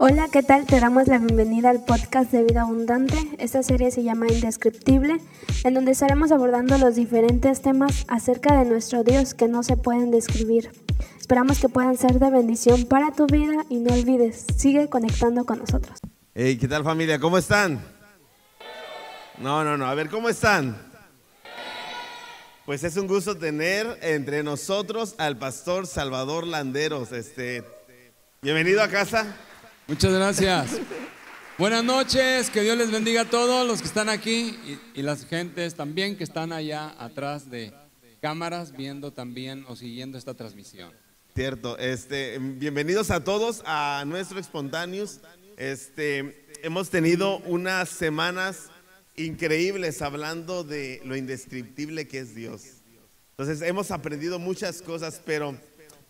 Hola, ¿qué tal? Te damos la bienvenida al podcast de Vida Abundante. Esta serie se llama Indescriptible, en donde estaremos abordando los diferentes temas acerca de nuestro Dios que no se pueden describir. Esperamos que puedan ser de bendición para tu vida y no olvides, sigue conectando con nosotros. Hey, ¿qué tal familia? ¿Cómo están? No, no, no. A ver, ¿cómo están? Pues es un gusto tener entre nosotros al pastor Salvador Landeros. Este, bienvenido a casa. Muchas gracias. Buenas noches, que Dios les bendiga a todos los que están aquí y, las gentes también que están allá atrás de cámaras viendo también o siguiendo esta transmisión. Cierto, este, bienvenidos a todos a nuestro Espontáneos. Este, hemos tenido unas semanas increíbles hablando de lo indescriptible que es Dios. Entonces hemos aprendido muchas cosas, pero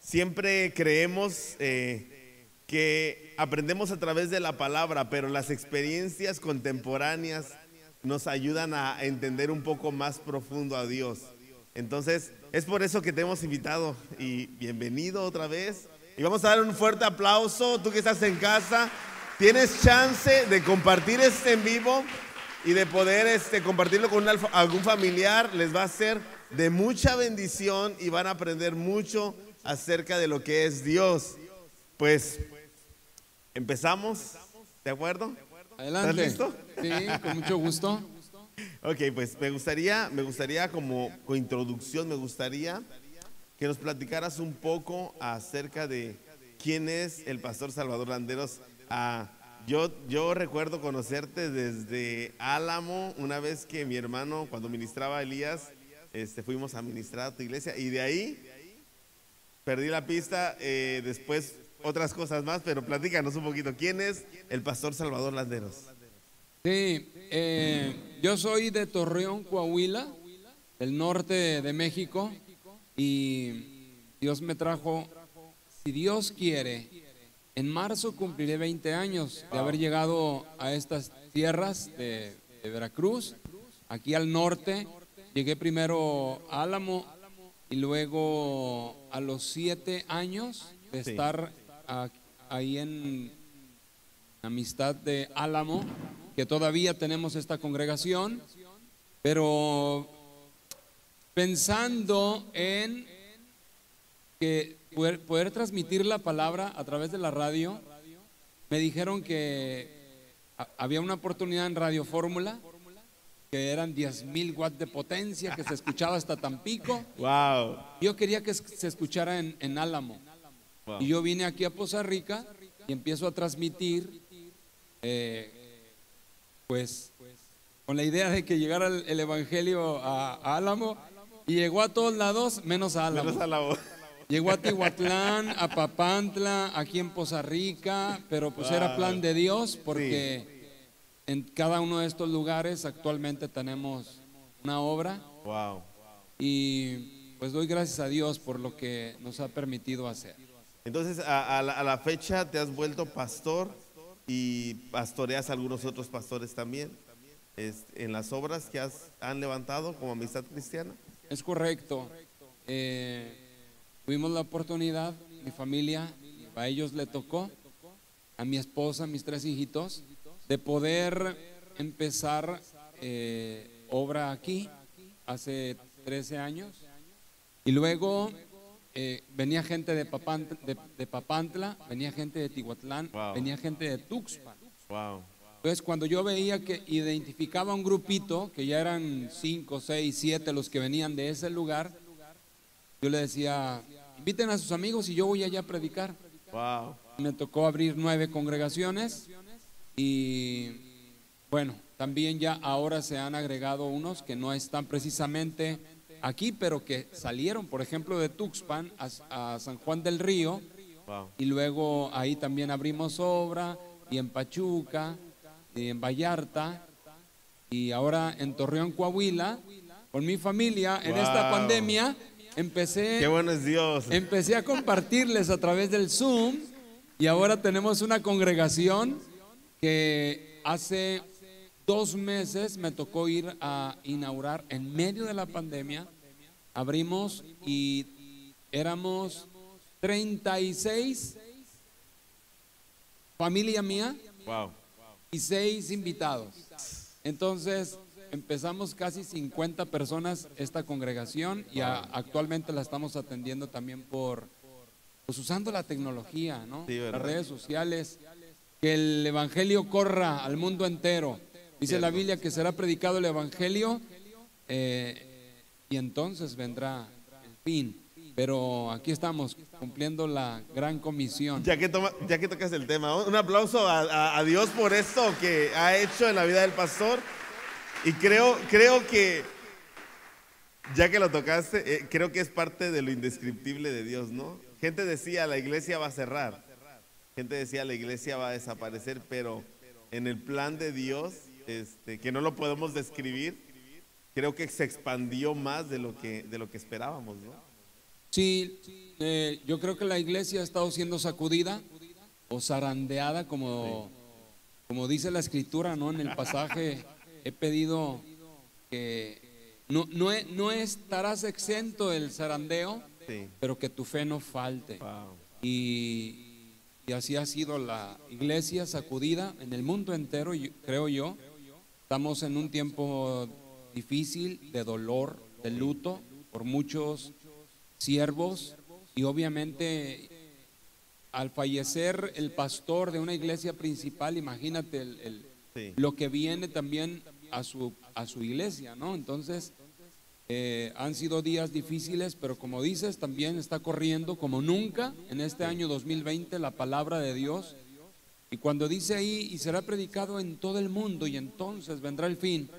siempre creemos eh, que aprendemos a través de la palabra, pero las experiencias contemporáneas nos ayudan a entender un poco más profundo a Dios. Entonces, es por eso que te hemos invitado y bienvenido otra vez. Y vamos a dar un fuerte aplauso, tú que estás en casa, tienes chance de compartir este en vivo y de poder este, compartirlo con algún familiar, les va a ser de mucha bendición y van a aprender mucho acerca de lo que es Dios. Pues ¿Empezamos? ¿De acuerdo? Adelante. ¿Estás listo? Sí, con mucho gusto. ok, pues me gustaría, me gustaría como introducción, me gustaría que nos platicaras un poco acerca de quién es el pastor Salvador Landeros. Ah, yo, yo recuerdo conocerte desde Álamo, una vez que mi hermano, cuando ministraba a Elías, este, fuimos a ministrar a tu iglesia y de ahí perdí la pista. Eh, después otras cosas más, pero platícanos un poquito. ¿Quién es el pastor Salvador Landeros? Sí, eh, yo soy de Torreón, Coahuila, del norte de México, y Dios me trajo, si Dios quiere, en marzo cumpliré 20 años de haber llegado a estas tierras de, Veracruz, aquí al norte. Llegué primero a Álamo y luego a los siete años de estar ahí en Amistad de Álamo, que todavía tenemos esta congregación, pero pensando en que poder, transmitir la palabra a través de la radio, me dijeron que había una oportunidad en Radio Fórmula que eran 10 mil watts de potencia, que se escuchaba hasta Tampico. Wow. Yo quería que se escuchara en, en Álamo. Y yo vine aquí a Poza Rica y empiezo a transmitir, eh, pues, con la idea de que llegara el, Evangelio a, Álamo y llegó a todos lados, menos a Álamo. Llegó a Tihuatlán, a Papantla, aquí en Poza Rica, pero pues era plan de Dios porque en cada uno de estos lugares actualmente tenemos una obra. Wow. Y pues doy gracias a Dios por lo que nos ha permitido hacer. Entonces, a, la, fecha te has vuelto pastor y pastoreas a algunos otros pastores también en las obras que has, han levantado como Amistad Cristiana. Es correcto. Eh, tuvimos la oportunidad, mi familia, a ellos le tocó, a mi esposa, a mis tres hijitos, de poder empezar eh, obra aquí hace 13 años. Y luego eh, venía gente de Papantla, de, Papantla, venía gente de Tihuatlán, venía gente de Tuxpan. Entonces, cuando yo veía que identificaba un grupito, que ya eran cinco, seis, siete los que venían de ese lugar, yo le decía, inviten a sus amigos y yo voy allá a predicar. Me tocó abrir nueve congregaciones y bueno, también ya ahora se han agregado unos que no están precisamente aquí, pero que salieron, por ejemplo, de Tuxpan a, San Juan del Río. Y luego ahí también abrimos obra, y en Pachuca, y en Vallarta, y ahora en Torreón, Coahuila. Con mi familia, en esta pandemia, empecé. Qué bueno es Dios. Empecé a compartirles a través del Zoom, y ahora tenemos una congregación que hace dos meses me tocó ir a inaugurar en medio de la pandemia. Abrimos y éramos 36 familia mía Wow. y seis invitados. Entonces empezamos casi 50 personas esta congregación y a- actualmente la estamos atendiendo también por, pues usando la tecnología, ¿no? Las redes sociales, que el evangelio corra al mundo entero. Dice la. Biblia que será predicado el evangelio eh, y entonces vendrá el fin. Pero aquí estamos cumpliendo la gran comisión. Ya que, toma- ya que tocas el tema, un aplauso a, a- a Dios por esto que ha hecho en la vida del pastor. Y creo, creo que, ya que lo tocaste, eh, creo que es parte de lo indescriptible de Dios, ¿no? Gente decía, la iglesia va a cerrar. Gente decía, la iglesia va a desaparecer, pero en el plan de Dios, este, que no lo podemos describir, creo que se expandió más de lo que, de lo que esperábamos, ¿no? Sí, eh, yo creo que la iglesia ha estado siendo sacudida o zarandeada, como, como dice la escritura, ¿no? En el pasaje he pedido que no, no, no estarás exento del zarandeo, Sí. pero que tu fe no falte. Wow. Y, y así ha sido la iglesia sacudida en el mundo entero, creo yo. Estamos en un tiempo difícil de dolor, de luto por muchos siervos y obviamente al fallecer el pastor de una iglesia principal, imagínate el- el- Sí. lo que viene también a su, a su iglesia, ¿no? Entonces, eh, han sido días difíciles, pero como dices, también está corriendo como nunca en este año 2020 la palabra de Dios. Y cuando dice ahí, y será predicado en todo el mundo, y entonces vendrá el fin,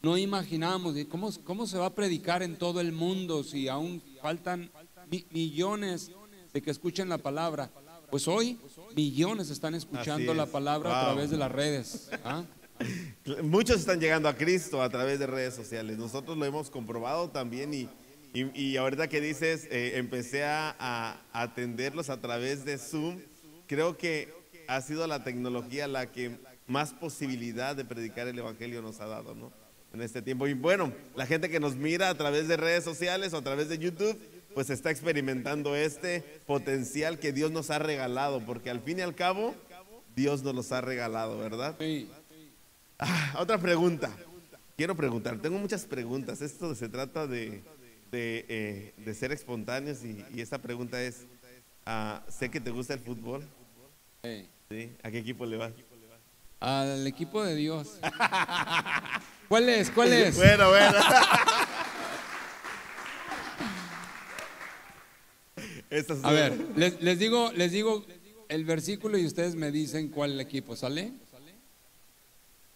no imaginamos ¿y cómo, cómo se va a predicar en todo el mundo si aún faltan mi- millones de que escuchen la palabra. Pues hoy millones están escuchando la palabra a través de las redes. ¿ah? Muchos están llegando a Cristo a través de redes sociales. Nosotros lo hemos comprobado también y, y, y ahorita que dices, eh, empecé a, a atenderlos a través de Zoom. Creo que ha sido la tecnología la que más posibilidad de predicar el Evangelio nos ha dado, ¿no? En este tiempo. Y bueno, la gente que nos mira a través de redes sociales o a través de YouTube, pues está experimentando este potencial que Dios nos ha regalado, porque al fin y al cabo, Dios nos los ha regalado, ¿verdad? Sí. Ah, otra pregunta. Quiero preguntar, tengo muchas preguntas. Esto se trata de, de, eh, de ser espontáneos y, y esta pregunta es, ah, sé que te gusta el fútbol, ¿A qué equipo le vas? Al equipo de Dios. ¿Cuál es? ¿Cuál es? Bueno, bueno. A ver, les, les digo, les digo el versículo y ustedes me dicen cuál equipo, ¿sale?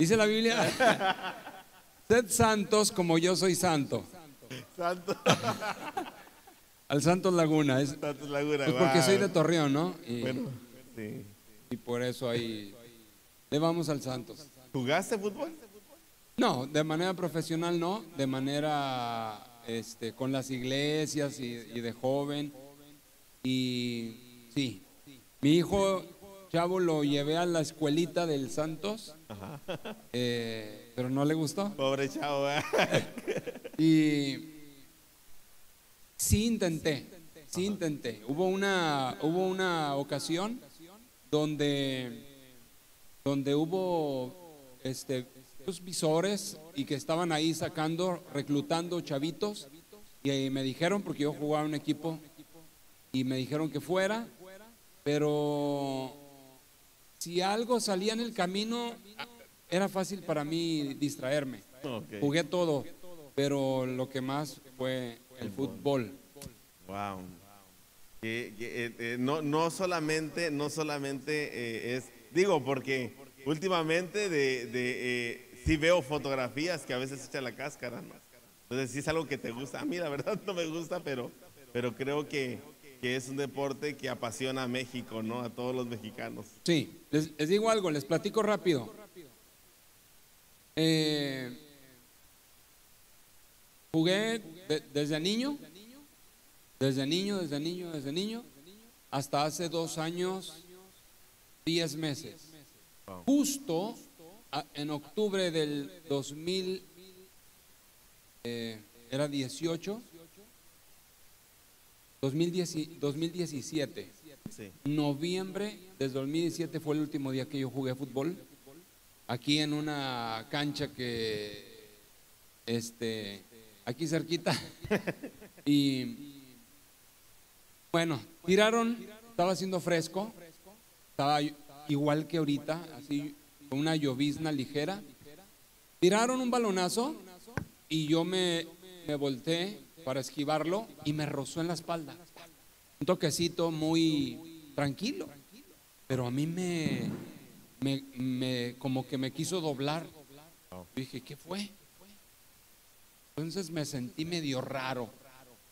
Dice la Biblia, sed santos como yo soy santo. Santo, Al Santos Laguna, es Santos Laguna. pues porque wow. soy de Torreón, ¿no? Y, Bueno, sí. Y por eso ahí le vamos al Santos. ¿Jugaste fútbol? No, de manera profesional no, de manera este, con las iglesias y, y de joven. Y sí, mi hijo Chavo lo llevé a la escuelita del Santos, eh, pero no le gustó. Pobre chavo. ¿eh? Y sí intenté, sí intenté. Hubo una, hubo una ocasión donde, donde hubo este, los visores y que estaban ahí sacando, reclutando chavitos. Y ahí me dijeron, porque yo jugaba en un equipo, y me dijeron que fuera, pero si algo salía en el camino, era fácil para mí distraerme. Jugué todo, pero lo que más fue el fútbol. Wow. Que- eh, eh, no, no solamente, no solamente eh, es, digo, porque últimamente de, de, sí veo fotografías que a veces echa la cáscara, ¿no? Entonces sí es algo que te gusta. A mí la verdad no me gusta, pero, pero creo que, que es un deporte que apasiona a México, ¿no? A todos los mexicanos. Sí, les, digo algo, les platico rápido. Jugué de- desde niño, desde niño, desde niño, desde niño, hasta hace dos años, diez meses. Justo en octubre del 2000, eh, era 18, 2010 2017, Sí. Noviembre del 2017 fue el último día que yo jugué fútbol. Aquí en una cancha que, este, aquí cerquita. y bueno, tiraron, estaba haciendo fresco, estaba igual que ahorita, así con una llovizna ligera. Tiraron un balonazo y yo me, me volteé para esquivarlo y me rozó en la espalda. Un toquecito muy tranquilo, pero a mí me, me, me como que me quiso doblar. Yo dije, ¿qué fue? Entonces me sentí medio raro.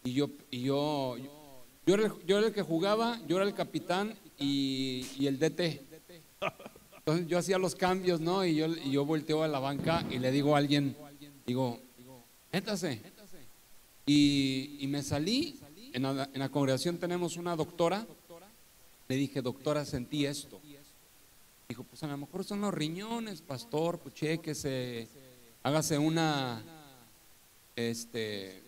Y yo, y yo, era, el, yo era el que jugaba, yo era el capitán y, y el DT. Entonces yo hacía los cambios, ¿no? Y yo, y yo volteo a la banca y le digo a alguien, digo, métase. Y, y me salí, en la, en la congregación tenemos una doctora, le dije, doctora, sentí esto. Dijo, pues a lo mejor son los riñones, pastor, pues chéquese, hágase una, este,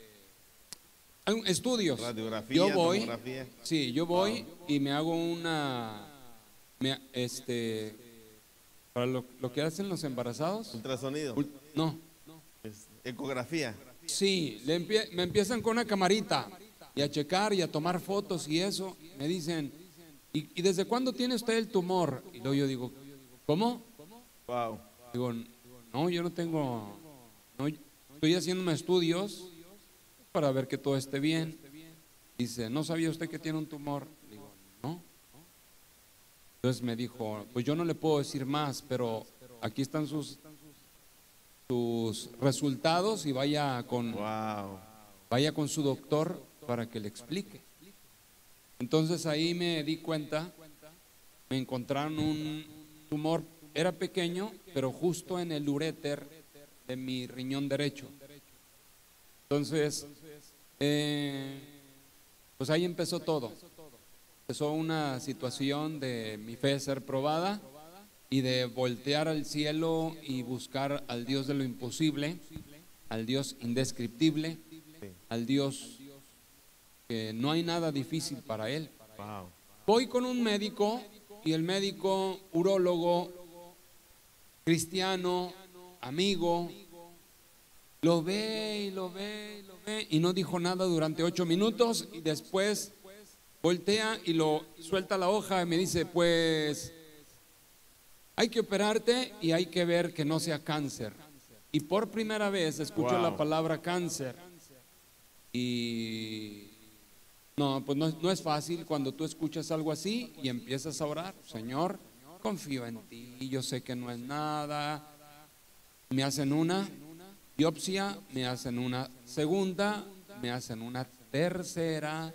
estudios. Radiografía, yo voy, tomografía. sí, yo voy y me hago una, me- este, para lo, lo que hacen los embarazados, Ultrasonido. ul- no, Es- ecografía. Sí, le empie- me empiezan con una camarita y a checar y a tomar fotos y eso. Me dicen, ¿y, y desde cuándo tiene usted el tumor? Y luego yo digo, ¿cómo? Wow. Digo, no, yo no tengo, no, estoy haciéndome estudios para ver que todo esté bien. Dice, ¿no sabía usted que tiene un tumor? Digo, no. Entonces me dijo, pues yo no le puedo decir más, pero aquí están sus, sus resultados y vaya con, Wow. vaya con su doctor para que le explique. Entonces ahí me di cuenta, me encontraron un tumor, era pequeño, pero justo en el uréter de mi riñón derecho. Entonces, eh, pues ahí empezó todo. Empezó una situación de mi fe ser probada y de voltear al cielo y buscar al Dios de lo imposible, al Dios indescriptible, al Dios que no hay nada difícil para él. Voy con un médico y el médico urólogo, cristiano, amigo, lo ve y lo ve y lo ve y no dijo nada durante ocho minutos y después voltea y lo suelta la hoja y me dice, pues hay que operarte y hay que ver que no sea cáncer. Y por primera vez escucho Wow. la palabra cáncer y no, pues no, no es fácil cuando tú escuchas algo así y empiezas a orar, Señor, confío en ti, yo sé que no es nada. Me hacen una biopsia, me hacen una segunda, me hacen una tercera,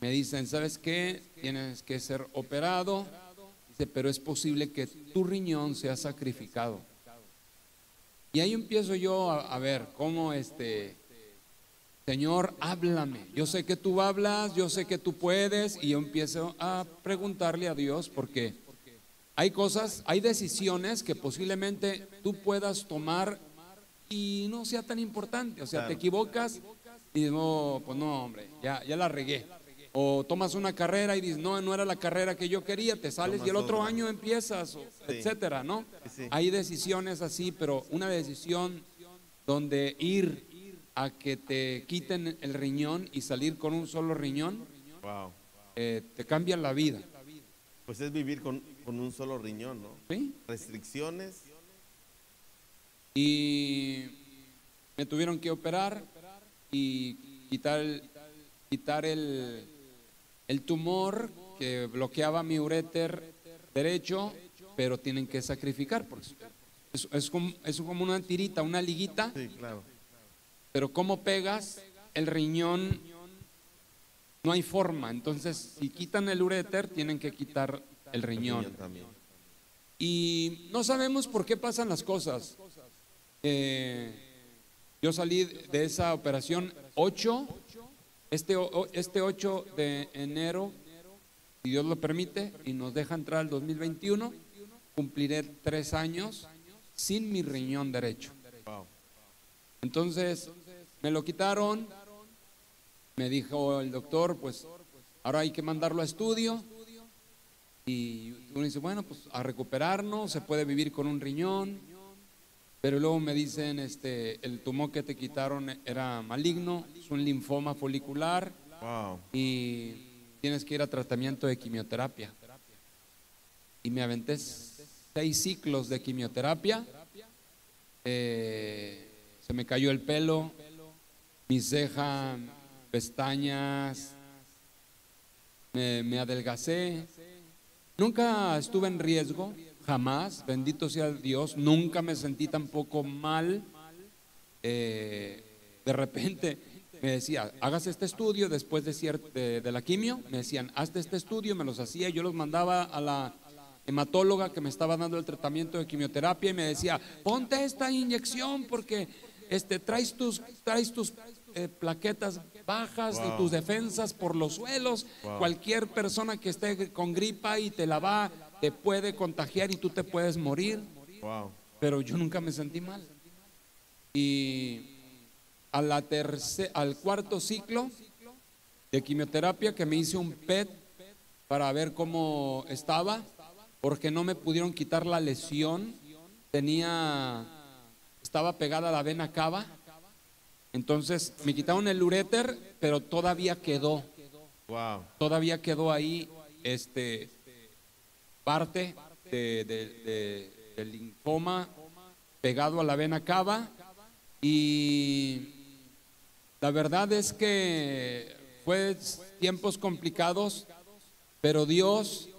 me dicen, ¿sabes qué? Tienes que ser operado, dice, pero es posible que tu riñón sea sacrificado. Y ahí empiezo yo a, a ver cómo este, Señor, háblame. Yo sé que tú hablas, yo sé que tú puedes, y yo empiezo a preguntarle a Dios porque hay cosas, hay decisiones que posiblemente tú puedas tomar y no sea tan importante. O sea, te equivocas y dices, no, pues no, hombre, ya, ya la regué. O tomas una carrera y dices, no, no era la carrera que yo quería, te sales y el otro año empiezas, o- Sí. etcétera, ¿no? Sí. Hay decisiones así, pero una decisión donde ir a que te quiten el riñón y salir con un solo riñón, Wow. eh, te cambia la vida. Pues es vivir con, con un solo riñón, ¿no? ¿sí? Restricciones. Y me tuvieron que operar y quitar el, quitar el, el tumor que bloqueaba mi uréter derecho, pero tienen que sacrificar, porque es, es como, es como una tirita, una liguita, Sí, claro. pero ¿cómo pegas el riñón? No hay forma, entonces si quitan el uréter, tienen que quitar el riñón. Y no sabemos por qué pasan las cosas. Eh, yo salí de esa operación 8, este, este 8 de enero, si Dios lo permite, y nos deja entrar al 2021, cumpliré tres años sin mi riñón derecho. Entonces, me lo quitaron, me dijo el doctor, pues ahora hay que mandarlo a estudio Y uno dice, bueno, pues a recuperarnos, se puede vivir con un riñón. Pero luego me dicen, este, el tumor que te quitaron era maligno, es un linfoma folicular Wow. y tienes que ir a tratamiento de quimioterapia. Y me aventé seis ciclos de quimioterapia. Eh, se me cayó el pelo, mi ceja, pestañas, me, me adelgacé. Nunca estuve en riesgo, jamás, bendito sea Dios, nunca me sentí tampoco mal. Eh, de repente me decía, hagas este estudio después de, de, de la quimio, me decían, hazte este estudio, me los hacía, yo los mandaba a la hematóloga que me estaba dando el tratamiento de quimioterapia y me decía, ponte esta inyección porque este, traes tus, traes tus eh, plaquetas bajas y tus defensas por los suelos. Wow. Cualquier persona que esté con gripa y te la va, te puede contagiar y tú te puedes morir. Wow. Pero yo nunca me sentí mal. Y a la terce- al cuarto ciclo de quimioterapia que me hice un PET para ver cómo estaba, porque no me pudieron quitar la lesión, tenía, estaba pegada a la vena cava, entonces me quitaron el uréter, pero todavía quedó, Wow. todavía quedó ahí este parte de- de- de- del linfoma pegado a la vena cava y la verdad es que fue tiempos complicados, pero Dios,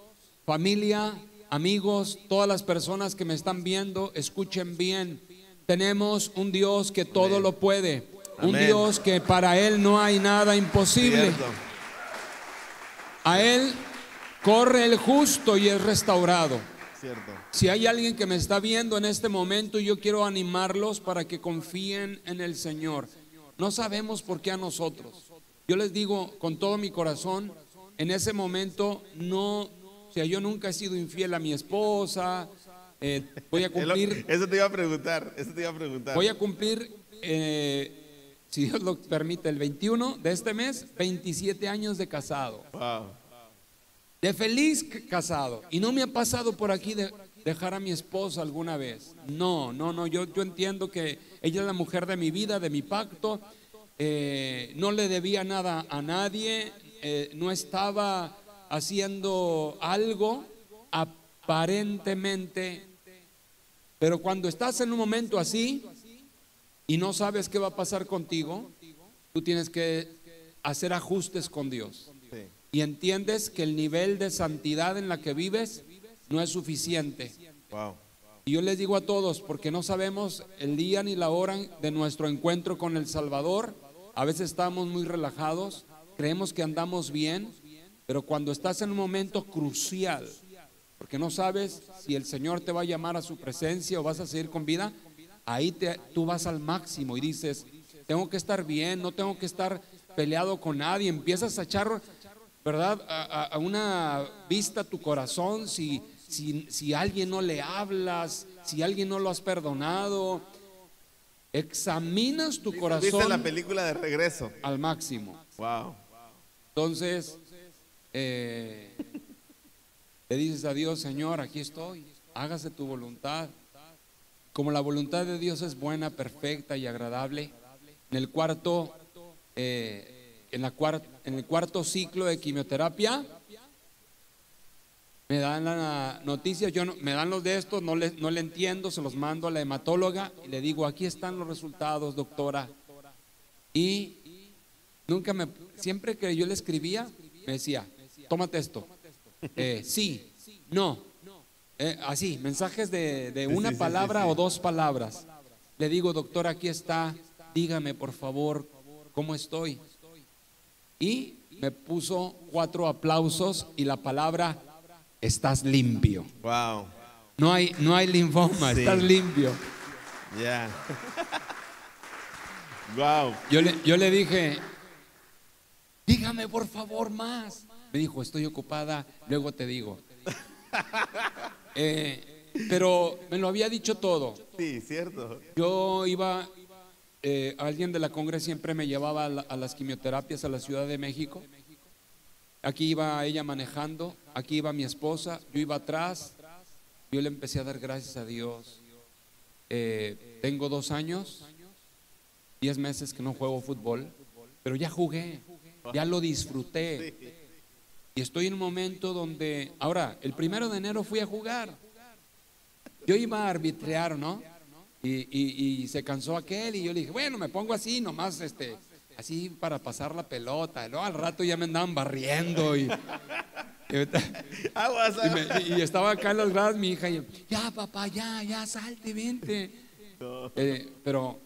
familia, amigos, todas las personas que me están viendo, escuchen bien. Tenemos un Dios que todo Amén. lo puede, un Amén. Dios que para Él no hay nada imposible. Cierto. A Él corre el justo y es restaurado. Cierto. Si hay alguien que me está viendo en este momento, yo quiero animarlos para que confíen en el Señor. No sabemos por qué a nosotros. Yo les digo con todo mi corazón, en ese momento no, o sea, yo nunca he sido infiel a mi esposa. eh, voy a cumplir, Eso te iba a preguntar. Eso te iba a preguntar. voy a cumplir, eh, si Dios lo permite, el 21 de este mes, 27 años de casado. Wow. De feliz casado. Y no me ha pasado por aquí de dejar a mi esposa alguna vez. No, no, no. Yo, yo entiendo que ella es la mujer de mi vida, de mi pacto. Eh, no le debía nada a nadie. eh, no estaba haciendo algo aparentemente. Pero cuando estás en un momento así y no sabes qué va a pasar contigo, tú tienes que hacer ajustes con Dios. Y entiendes que el nivel de santidad en la que vives no es suficiente. Wow. Y yo les digo a todos, porque no sabemos el día ni la hora de nuestro encuentro con el Salvador, a veces estamos muy relajados, creemos que andamos bien, pero cuando estás en un momento crucial, porque no sabes si el Señor te va a llamar a su presencia o vas a seguir con vida, ahí te, tú vas al máximo y dices, tengo que estar bien, no tengo que estar peleado con nadie, empiezas a echar, ¿verdad? A, una vista tu corazón, si, si, si alguien no le hablas, si alguien no lo has perdonado, examinas tu ¿Viste corazón la película de regreso? al máximo. Wow. Entonces, eh, le dices a Dios, Señor, aquí estoy, hágase tu voluntad. Como la voluntad de Dios es buena, perfecta y agradable, en el cuarto, eh, en, la en el cuarto ciclo de quimioterapia, me dan la noticia, yo no- me dan los de estos, no le, no le entiendo, se los mando a la hematóloga y le digo, aquí están los resultados, doctora. Y nunca me, siempre que yo le escribía, me decía, tómate esto. Eh, sí, no. Eh, así, mensajes de, de una sí, sí, palabra sí, o dos palabras. Le digo, doctor, aquí está, dígame por favor cómo estoy. Y me puso cuatro aplausos y la palabra, estás limpio. Wow. No hay, no hay linfoma, Sí. estás limpio. Ya. wow. Yo le, yo le dije, dígame por favor más. Me dijo, estoy ocupada, luego te digo. Eh, pero me lo había dicho todo. Sí, cierto. Yo iba, eh, alguien de la Congre siempre me llevaba a las quimioterapias a la Ciudad de México. Aquí iba ella manejando aquí iba mi esposa, yo iba atrás, yo le empecé a dar gracias a Dios. Eh, tengo dos años, diez meses que no juego fútbol, pero ya jugué, ya lo disfruté. Y estoy en un momento donde, ahora, el primero de enero fui a jugar. Yo iba a arbitrear, ¿no? Y, y se cansó aquel y yo le dije, bueno, me pongo así, nomás este, así para pasar la pelota. Y luego al rato ya me andaban barriendo y, y, estaba acá en las gradas mi hija y ya papá, ya, ya, salte, vente. Eh, pero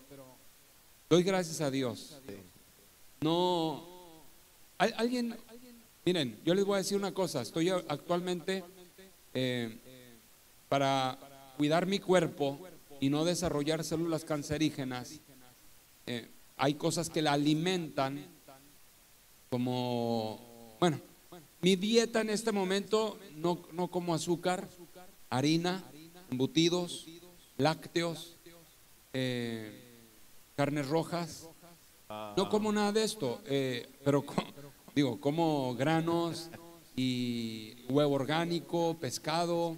doy gracias a Dios. No, alguien, miren, yo les voy a decir una cosa, estoy actualmente eh, para cuidar mi cuerpo y no desarrollar células cancerígenas. Eh, hay cosas que la alimentan, como, bueno, mi dieta en este momento no, no como azúcar, harina, embutidos, lácteos, eh, carnes rojas. No como nada de esto, eh, pero digo, como granos y huevo orgánico, pescado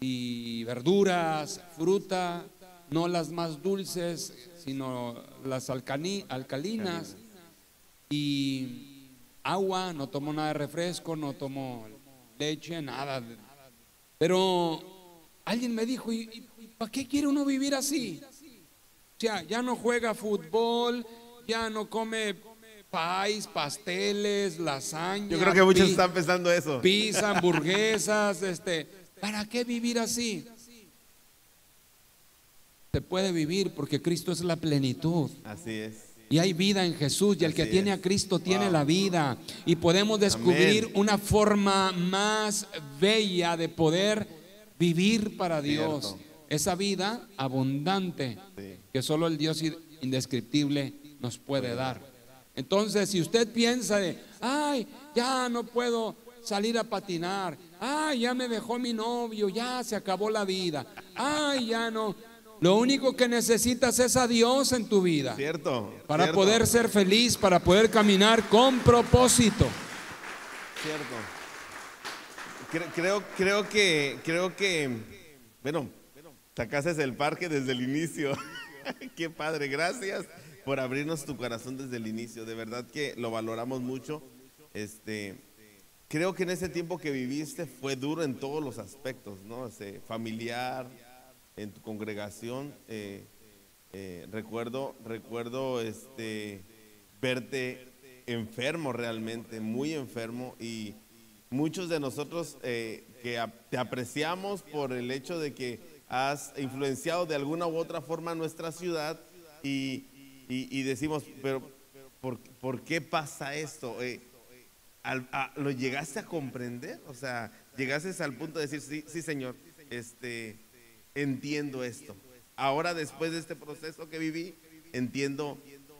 y verduras, fruta, no las más dulces, sino las alcalinas y agua, no tomo nada de refresco, no tomo leche, nada. Pero alguien me dijo, ¿y, para qué quiere uno vivir así? O sea, ya no juega fútbol, ya no come pais, pasteles, lasaña. Yo creo que muchos están pensando eso. Pizza, hamburguesas, este, ¿para qué vivir así? Se puede vivir porque Cristo es la plenitud. Así es. Y hay vida en Jesús y el que tiene a Cristo tiene la vida. Y podemos descubrir una forma más bella de poder vivir para Dios. Esa vida abundante que solo el Dios indescriptible nos puede dar. Entonces, si usted piensa de, ay, ya no puedo salir a patinar, ay, ya me dejó mi novio, ya se acabó la vida, ay, ya no, lo único que necesitas es a Dios en tu vida. Cierto. Para poder ser feliz, para poder caminar con propósito. Cierto. Creo, creo que, creo que, bueno, sacaste el parque desde el inicio. Qué padre, gracias por abrirnos tu corazón desde el inicio. De verdad que lo valoramos mucho. Este, creo que en ese tiempo que viviste fue duro en todos los aspectos, ¿no? Este, familiar, en tu congregación. Eh, eh, recuerdo, recuerdo este, verte enfermo realmente, muy enfermo y muchos de nosotros eh, que te apreciamos por el hecho de que has influenciado de alguna u otra forma nuestra ciudad y, decimos, pero ¿por, qué pasa esto? ¿Lo llegaste a comprender? O sea, llegaste al punto de decir, sí, sí Señor, este, entiendo esto. Ahora después de este proceso que viví, entiendo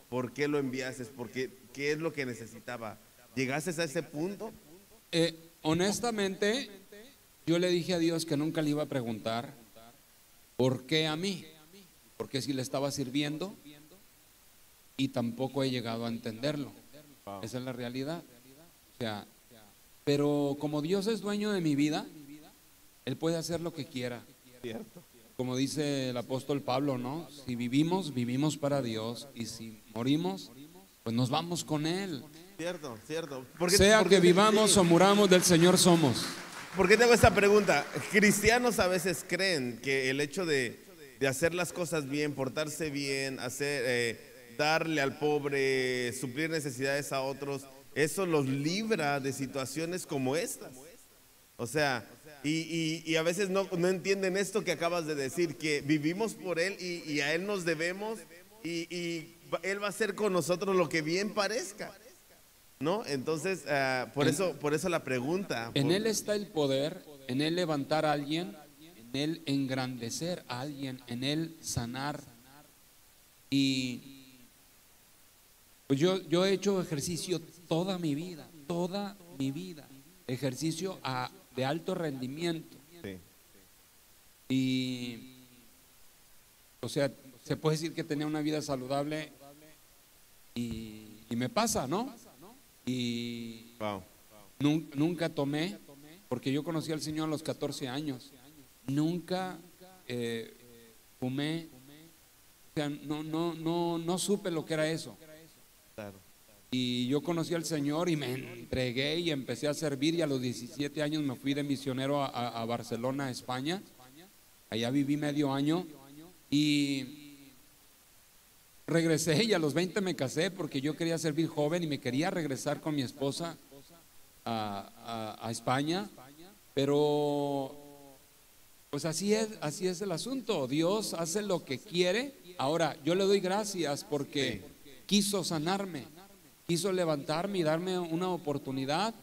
por qué lo enviaste, porque qué es lo que necesitaba. ¿Llegaste a ese punto? Eh, honestamente, yo le dije a Dios que nunca le iba a preguntar por qué a mí, porque si le estaba sirviendo y tampoco he llegado a entenderlo. Esa es la realidad. O sea, pero como Dios es dueño de mi vida, Él puede hacer lo que quiera. Como dice el apóstol Pablo, ¿no? Si vivimos, vivimos para Dios y si morimos, pues nos vamos con Él. Cierto, cierto. sea que vivamos o muramos, del Señor somos. ¿Por qué tengo esta pregunta? Cristianos a veces creen que el hecho de, hacer las cosas bien, portarse bien, hacer, eh, darle al pobre, suplir necesidades a otros, eso los libra de situaciones como estas. O sea, y, a veces no, entienden esto que acabas de decir, que vivimos por Él y, a Él nos debemos y, Él va a hacer con nosotros lo que bien parezca. ¿No? Entonces, ah, por, eso, por eso la pregunta. En Él está el poder, en Él levantar a alguien, en Él engrandecer a alguien, en Él sanar. Y pues yo, yo he hecho ejercicio toda mi vida, toda mi vida. Ejercicio a de alto rendimiento. Y, o sea, se puede decir que tenía una vida saludable y, me pasa, ¿no? Y nunca, tomé, porque yo conocí al Señor a los 14 años. Nunca eh, fumé, o sea, no, no, no, no supe lo que era eso. Y yo conocí al Señor y me entregué y empecé a servir y a los 17 años me fui de misionero a, a Barcelona, España. Allá viví medio año y regresé y a los 20 me casé porque yo quería servir joven y me quería regresar con mi esposa a, a España. Pero pues así es, así es el asunto. Dios hace lo que quiere. Ahora, yo le doy gracias porque quiso sanarme, quiso levantarme y darme una oportunidad.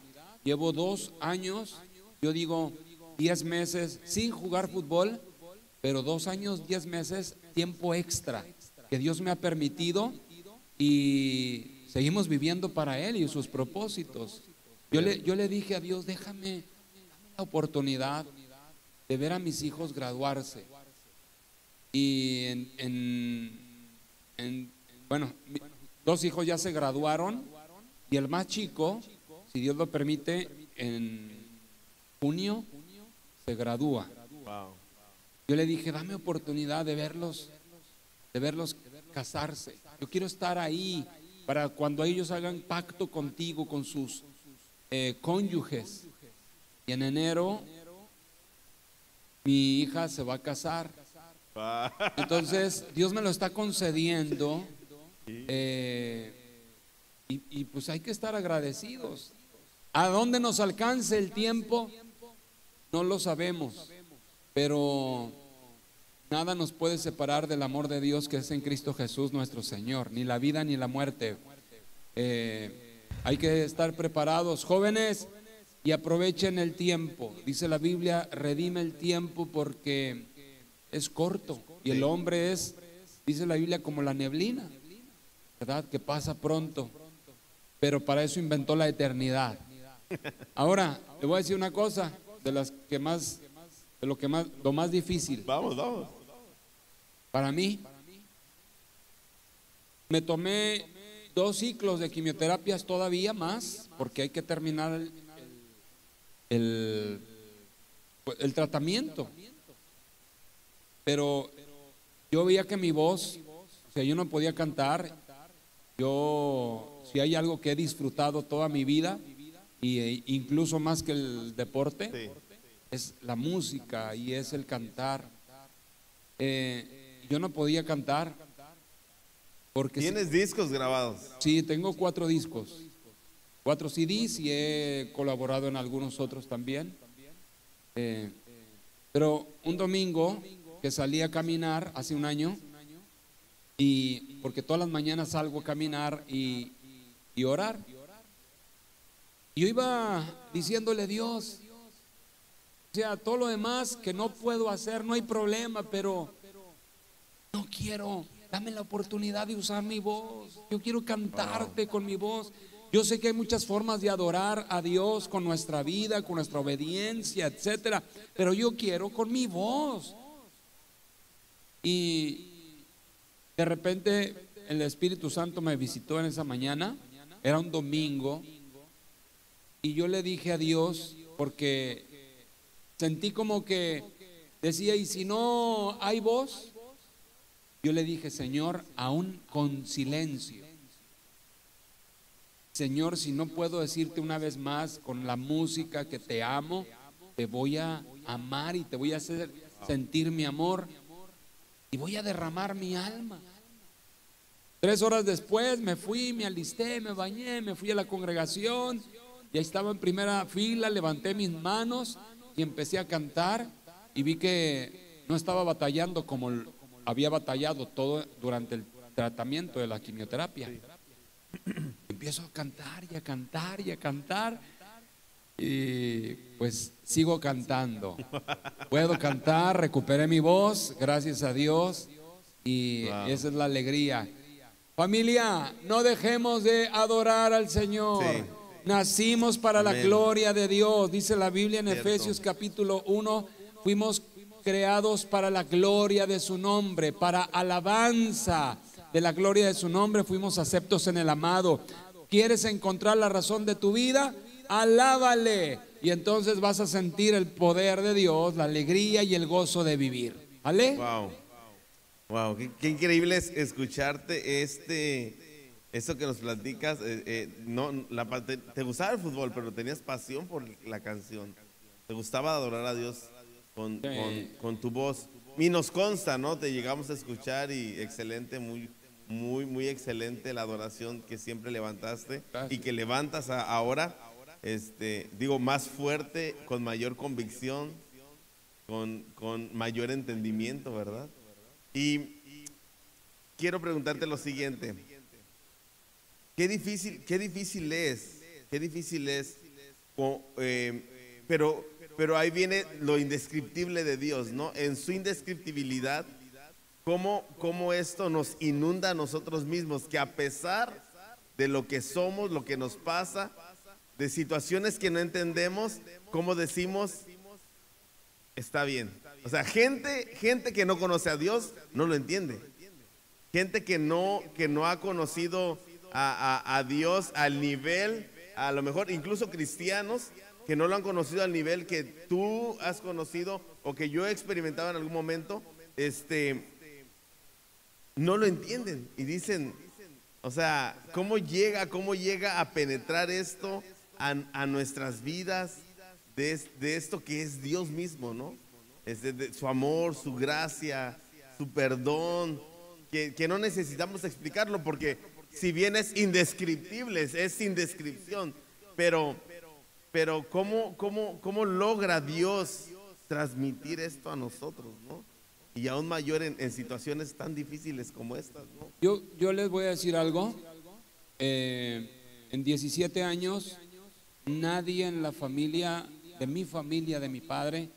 Llevo dos años, yo digo diez meses sin jugar fútbol, pero dos años, diez meses, tiempo extra que Dios me ha permitido y seguimos viviendo para Él y sus propósitos. Yo le, yo le dije a Dios, déjame la oportunidad de ver a mis hijos graduarse. Y en, bueno, dos hijos ya se graduaron y el más chico, si Dios lo permite, en junio se gradúa. Yo le dije, dame oportunidad de verlos, de verlos casarse. Yo quiero estar ahí para cuando ellos hagan pacto contigo, con sus eh, cónyuges. Y en enero mi hija se va a casar. Entonces, Dios me lo está concediendo. Eh, y, pues hay que estar agradecidos. ¿A dónde nos alcance el tiempo? No lo sabemos. Pero nada nos puede separar del amor de Dios que es en Cristo Jesús nuestro Señor. Ni la vida ni la muerte. Eh, hay que estar preparados. Jóvenes, y aprovechen el tiempo. Dice la Biblia, redime el tiempo porque es corto y el hombre es, dice la Biblia, como la neblina, ¿verdad? Que pasa pronto, pero para eso inventó la eternidad. Ahora, le voy a decir una cosa, de las que más, de lo que más, lo más difícil. Vamos, vamos. Para mí, me tomé dos ciclos de quimioterapias todavía más, porque hay que terminar el, el, el tratamiento. Pero yo veía que mi voz, o sea, yo no podía cantar. Yo, si hay algo que he disfrutado toda mi vida, e incluso más que el deporte, es la música y es el cantar. Eh, yo no podía cantar. Porque ¿Tienes discos grabados? Sí, tengo cuatro discos cuatro CDs y he colaborado en algunos otros también. Eh, pero un domingo que salí a caminar hace un año, y porque todas las mañanas salgo a caminar y, y orar. Yo iba diciéndole Dios, o sea, todo lo demás que no puedo hacer, no hay problema, pero no quiero, dame la oportunidad de usar mi voz. Yo quiero cantarte con mi voz. Yo sé que hay muchas formas de adorar a Dios con nuestra vida, con nuestra obediencia, etcétera, pero yo quiero con mi voz. Y de repente el Espíritu Santo me visitó en esa mañana, era un domingo, y yo le dije a Dios, porque sentí como que decía, y si no hay voz, yo le dije, Señor, aún con silencio. Señor, si no puedo decirte una vez más con la música que te amo, te voy a amar y te voy a hacer sentir mi amor y voy a derramar mi alma. Tres horas después me fui, me alisté, me bañé, me fui a la congregación, ya estaba en primera fila, levanté mis manos y empecé a cantar y vi que no estaba batallando como había batallado todo durante el tratamiento de la quimioterapia empiezo a cantar y a cantar y a cantar. Y pues sigo cantando. Puedo cantar, recuperé mi voz, gracias a Dios. Y esa es la alegría. Familia, no dejemos de adorar al Señor. Nacimos para la gloria de Dios. Dice la Biblia en Efesios capítulo 1. Fuimos creados para la gloria de su nombre, para alabanza de la gloria de su nombre. Fuimos aceptos en el amado. ¿Quieres encontrar la razón de tu vida? Alábale Y entonces vas a sentir el poder de Dios, la alegría y el gozo de vivir. ¿Vale? Wow. Wow, qué, qué increíble es escucharte este esto que nos platicas, eh, eh, no, la, te gustaba el fútbol, pero tenías pasión por la canción. Te gustaba adorar a Dios con, con- con tu voz. Y nos consta, ¿no? Te llegamos a escuchar y excelente, muy, muy, muy excelente la adoración que siempre levantaste y que levantas a- ahora, este, digo, más fuerte, con mayor convicción, con, con mayor entendimiento, ¿verdad? Y quiero preguntarte lo siguiente. Qué difícil, qué difícil es, qué difícil es, eh, pero, pero ahí viene lo indescriptible de Dios, ¿no? En su indescriptibilidad, cómo, cómo esto nos inunda a nosotros mismos, que a pesar de lo que somos, lo que nos pasa, de situaciones que no entendemos, cómo decimos, está bien. O sea, gente, gente que no conoce a Dios no lo entiende. Gente que no, que no ha conocido a, a- a Dios al nivel, a lo mejor incluso cristianos que no lo han conocido al nivel que tú has conocido o que yo he experimentado en algún momento, este, no lo entienden y dicen, o sea, ¿cómo llega, cómo llega a penetrar esto a, a nuestras vidas de, de esto que es Dios mismo, ¿no? Es de, de su amor, su gracia, su perdón, que, que no necesitamos explicarlo porque si bien es indescriptible, es- es sin descripción, pero, pero ¿cómo, cómo, ¿cómo logra Dios transmitir esto a nosotros, ¿no? Y aún mayor en, en situaciones tan difíciles como estas, ¿no? Yo, yo les voy a decir algo. Eh, en 17 años, nadie en la familia, de mi familia, de mi padre,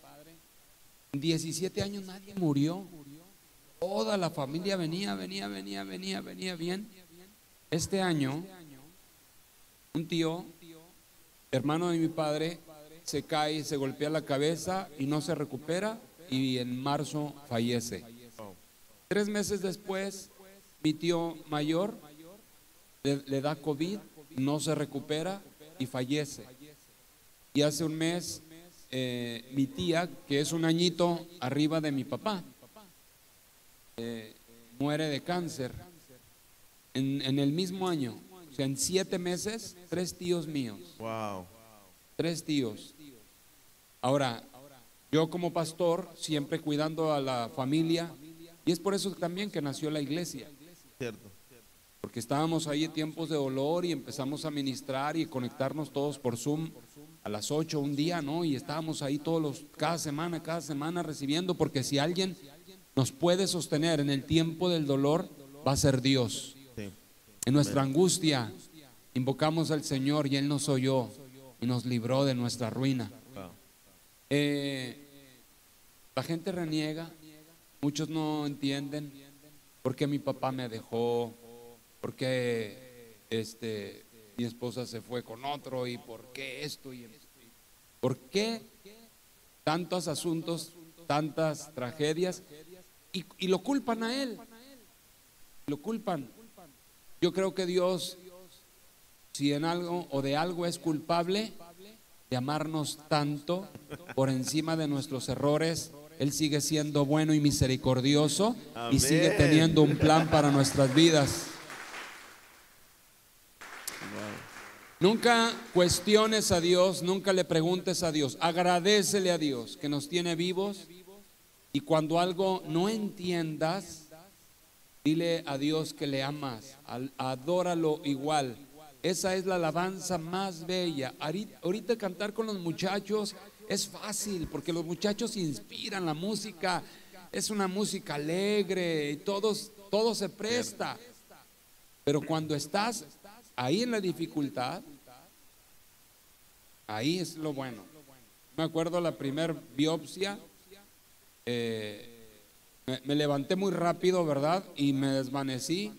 en 17 años nadie murió. Toda la familia venía, venía, venía, venía, venía bien. Este año, un tío, hermano de mi padre, se cae, se golpea la cabeza y no se recupera y en marzo fallece. Tres meses después, mi tío mayor le, le da COVID, no se recupera y fallece. Y hace un mes, eh, mi tía, que es un añito arriba de mi papá, eh, muere de cáncer. En, en el mismo año, o sea, en siete meses, tres tíos míos Wow. tres tíos. Ahora, yo como pastor, siempre cuidando a la familia, y es por eso también que nació la iglesia, Cierto. Porque estábamos ahí en tiempos de dolor y empezamos a ministrar y conectarnos todos por Zoom a las 8 un día, ¿no? Y estábamos ahí todos los, cada semana, cada semana recibiendo, porque si alguien nos puede sostener en el tiempo del dolor, va a ser Dios. Sí. En nuestra angustia invocamos al Señor y Él nos oyó y nos libró de nuestra ruina. Wow. Eh, la gente reniega, muchos no entienden por qué mi papá me dejó, por qué este, mi esposa se fue con otro y por qué esto y por qué tantos asuntos, tantas tragedias y, y lo culpan a él, lo culpan. Yo creo que Dios, si en algo o de algo es culpable, de amarnos tanto por encima de nuestros errores, Él sigue siendo bueno y misericordioso y sigue teniendo un plan para nuestras vidas. Nunca cuestiones a Dios, nunca le preguntes a Dios, agradecele a Dios que nos tiene vivos y cuando algo no entiendas, dile a Dios que le amas, al- adóralo igual. Esa es la alabanza más bella. Ahorita cantar con los muchachos es fácil porque los muchachos inspiran la música, es una música alegre y todos, todo se presta. Pero cuando estás ahí en la dificultad, ahí es lo bueno. Me acuerdo la primer biopsia, eh, me, levanté muy rápido, ¿verdad? Y me desvanecí,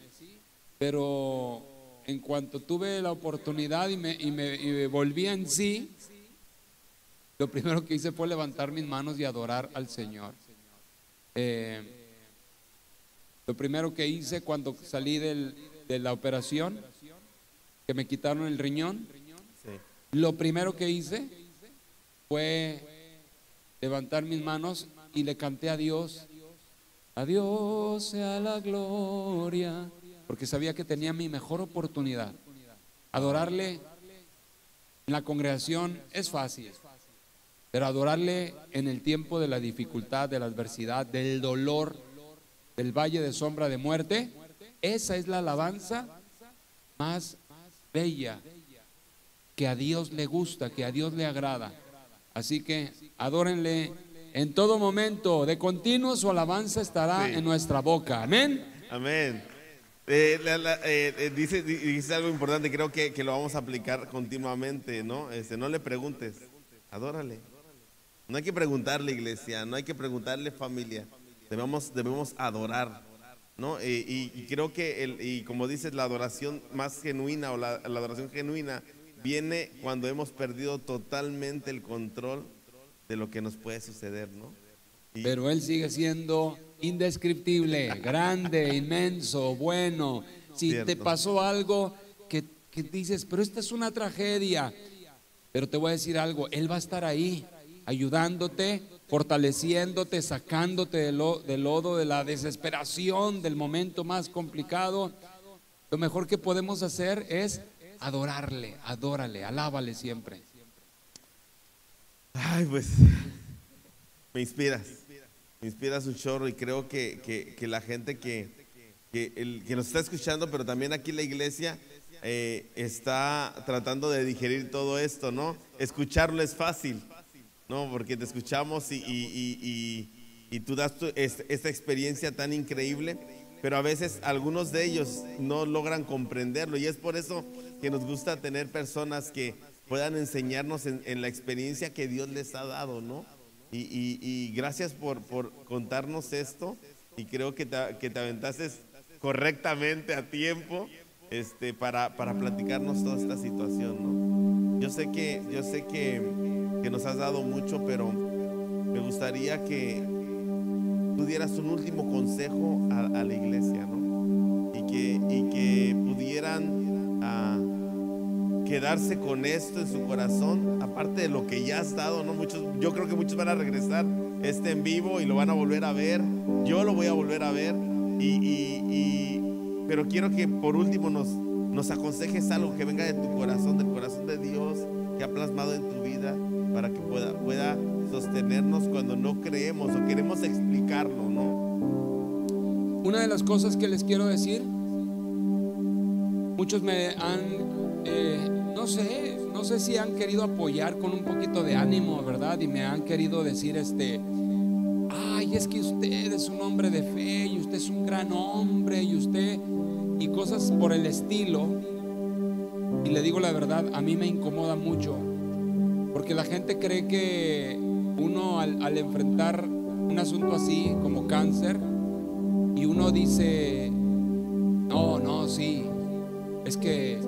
pero en cuanto tuve la oportunidad y me, y me- volví en sí, lo primero que hice fue levantar mis manos y adorar al Señor. Eh, lo primero que hice cuando salí de la operación, que me quitaron el riñón, Sí. lo primero que hice fue levantar mis manos y le canté a Dios. A Dios sea la gloria, porque sabía que tenía mi mejor oportunidad. Adorarle en la congregación es fácil, pero adorarle en el tiempo de la dificultad, de la adversidad, del dolor, del valle de sombra de muerte, esa es la alabanza más bella que a Dios le gusta, que a Dios le agrada. Así que adórenle en todo momento, de continuo su alabanza estará Sí. en nuestra boca. Amén. Amén. Eh, la- la- eh, eh, dice, di- dice algo importante, creo que, que lo vamos a aplicar continuamente, ¿no? Este, no le preguntes, adórale. No hay que preguntarle, iglesia, no hay que preguntarle, familia. Debemos, debemos adorar, ¿no? Eh, y, y creo que, el, y como dices, la adoración más genuina o la, la adoración genuina viene cuando hemos perdido totalmente el control de lo que nos puede suceder, ¿no? Y- Pero Él sigue siendo indescriptible, grande, inmenso, bueno. Si te pasó algo que, que dices, pero esta es una tragedia, pero te voy a decir algo, Él va a estar ahí, ayudándote, fortaleciéndote, sacándote del, lo- del lodo, de la desesperación, del momento más complicado. Lo mejor que podemos hacer es adorarle, adórale, alábale siempre. Ay, pues me inspiras. Me inspiras un chorro y creo que, que- la gente que, que nos está escuchando, pero también aquí la iglesia, eh, está tratando de digerir todo esto, ¿no? Escucharlo es fácil, ¿no? Porque te escuchamos y, y- y- y- tú das tu- es- esta experiencia tan increíble, pero a veces algunos de ellos no logran comprenderlo y es por eso que nos gusta tener personas que puedan enseñarnos en, la experiencia que Dios les ha dado, ¿no? Y gracias por, por contarnos esto y creo que te, que te aventaste correctamente a tiempo este, para, para platicarnos toda esta situación, ¿no? Yo sé que, yo sé que, que nos has dado mucho, pero me gustaría que tú dieras un último consejo a, la iglesia, ¿no? Y que, y que pudieran ah, quedarse con esto en su corazón, aparte de lo que ya has dado, ¿no? Muchos, yo creo que muchos van a regresar este en vivo y lo van a volver a ver. Yo lo voy a volver a ver. Y- y- pero quiero que por último nos, nos aconsejes algo que venga de tu corazón, del corazón de Dios, que ha plasmado en tu vida, para que pueda, pueda sostenernos cuando no creemos o queremos explicarlo, ¿no? Una de las cosas que les quiero decir, muchos me han, eh, no sé, no sé si han querido apoyar con un poquito de ánimo, ¿verdad? Y me han querido decir, este, ay, es que usted es un hombre de fe y usted es un gran hombre y usted, y cosas por el estilo. Y le digo la verdad, a mí me incomoda mucho, porque la gente cree que uno al, enfrentar un asunto así como cáncer, y uno dice, no, no, sí, es que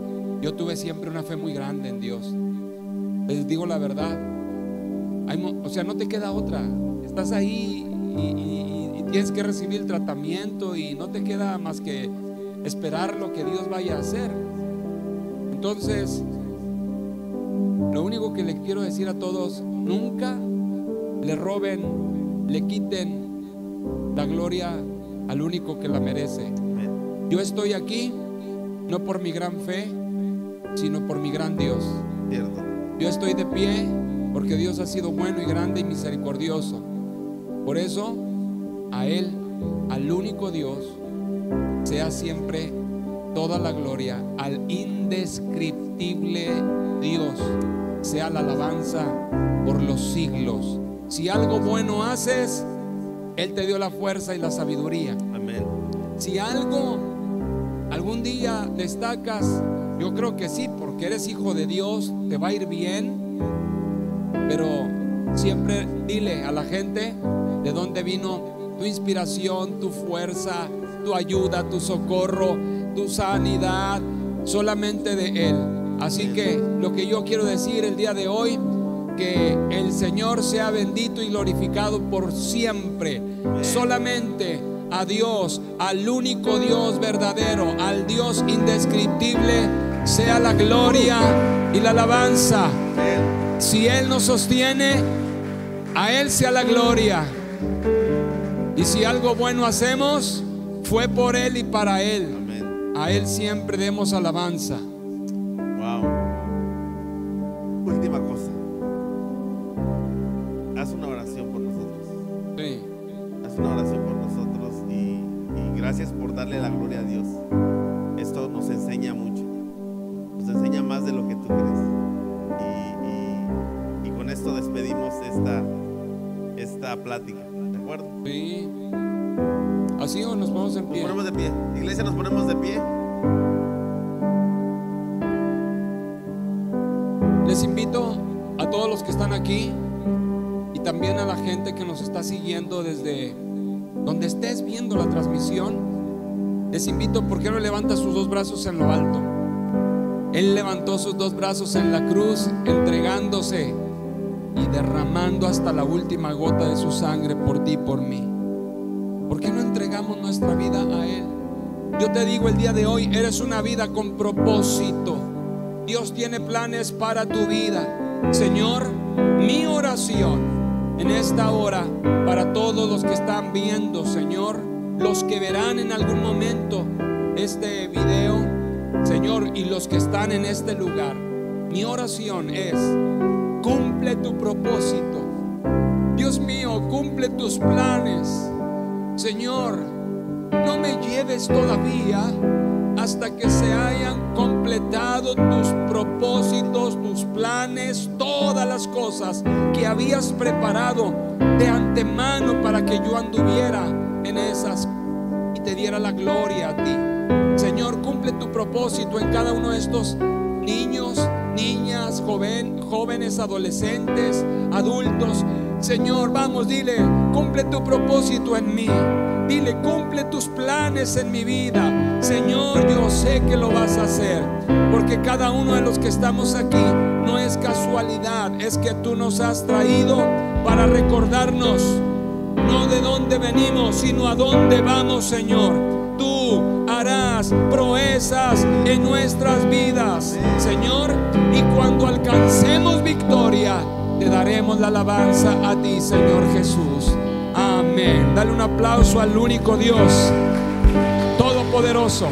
yo tuve siempre una fe muy grande en Dios. Les digo la verdad, o sea, no te queda otra, estás ahí y, y- y tienes que recibir el tratamiento y no te queda más que esperar lo que Dios vaya a hacer. Entonces, lo único que le quiero decir a todos, nunca le roben, le quiten la gloria al único que la merece. Yo estoy aquí no por mi gran fe, sino por mi gran Dios. Yo estoy de pie porque Dios ha sido bueno y grande y misericordioso. Por eso, a Él, al único Dios, sea siempre toda la gloria, al indescriptible Dios, sea la alabanza por los siglos. Si algo bueno haces, Él te dio la fuerza y la sabiduría. Amén. Si algo algún día destacas, yo creo que sí, porque eres hijo de Dios, te va a ir bien, pero siempre dile a la gente de dónde vino tu inspiración, tu fuerza, tu ayuda, tu socorro, tu sanidad, solamente de Él. Así que lo que yo quiero decir el día de hoy, que el Señor sea bendito y glorificado por siempre. Solamente a Dios, al único Dios verdadero, al Dios indescriptible, sea la gloria y la alabanza. Si Él nos sostiene, a Él sea la gloria. Y si algo bueno hacemos, fue por Él y para Él. A Él siempre demos alabanza. Invito, ¿por qué no levanta sus dos brazos en lo alto? Él levantó sus dos brazos en la cruz, entregándose y derramando hasta la última gota de su sangre por ti y por mí. ¿Por qué no entregamos nuestra vida a Él? Yo te digo el día de hoy, eres una vida con propósito. Dios tiene planes para tu vida. Señor, mi oración en esta hora para todos los que están viendo, Señor, los que verán en algún momento este video, Señor, y los que están en este lugar. Mi oración es, cumple tu propósito. Dios mío, cumple tus planes. Señor, no me lleves todavía hasta que se hayan completado tus propósitos, tus planes, todas las cosas que habías preparado de antemano para que yo anduviera en esas te diera la gloria a ti. Señor, cumple tu propósito en cada uno de estos niños, niñas, joven, jóvenes, adolescentes, adultos. Señor, vamos, dile, cumple tu propósito en mí. Dile, cumple tus planes en mi vida. Señor, yo sé que lo vas a hacer. Porque cada uno de los que estamos aquí no es casualidad, es que tú nos has traído para recordarnos no de dónde venimos, sino a dónde vamos, Señor. Tú harás proezas en nuestras vidas, Señor. Y cuando alcancemos victoria, te daremos la alabanza a ti, Señor Jesús. Amén. Dale un aplauso al único Dios, todopoderoso.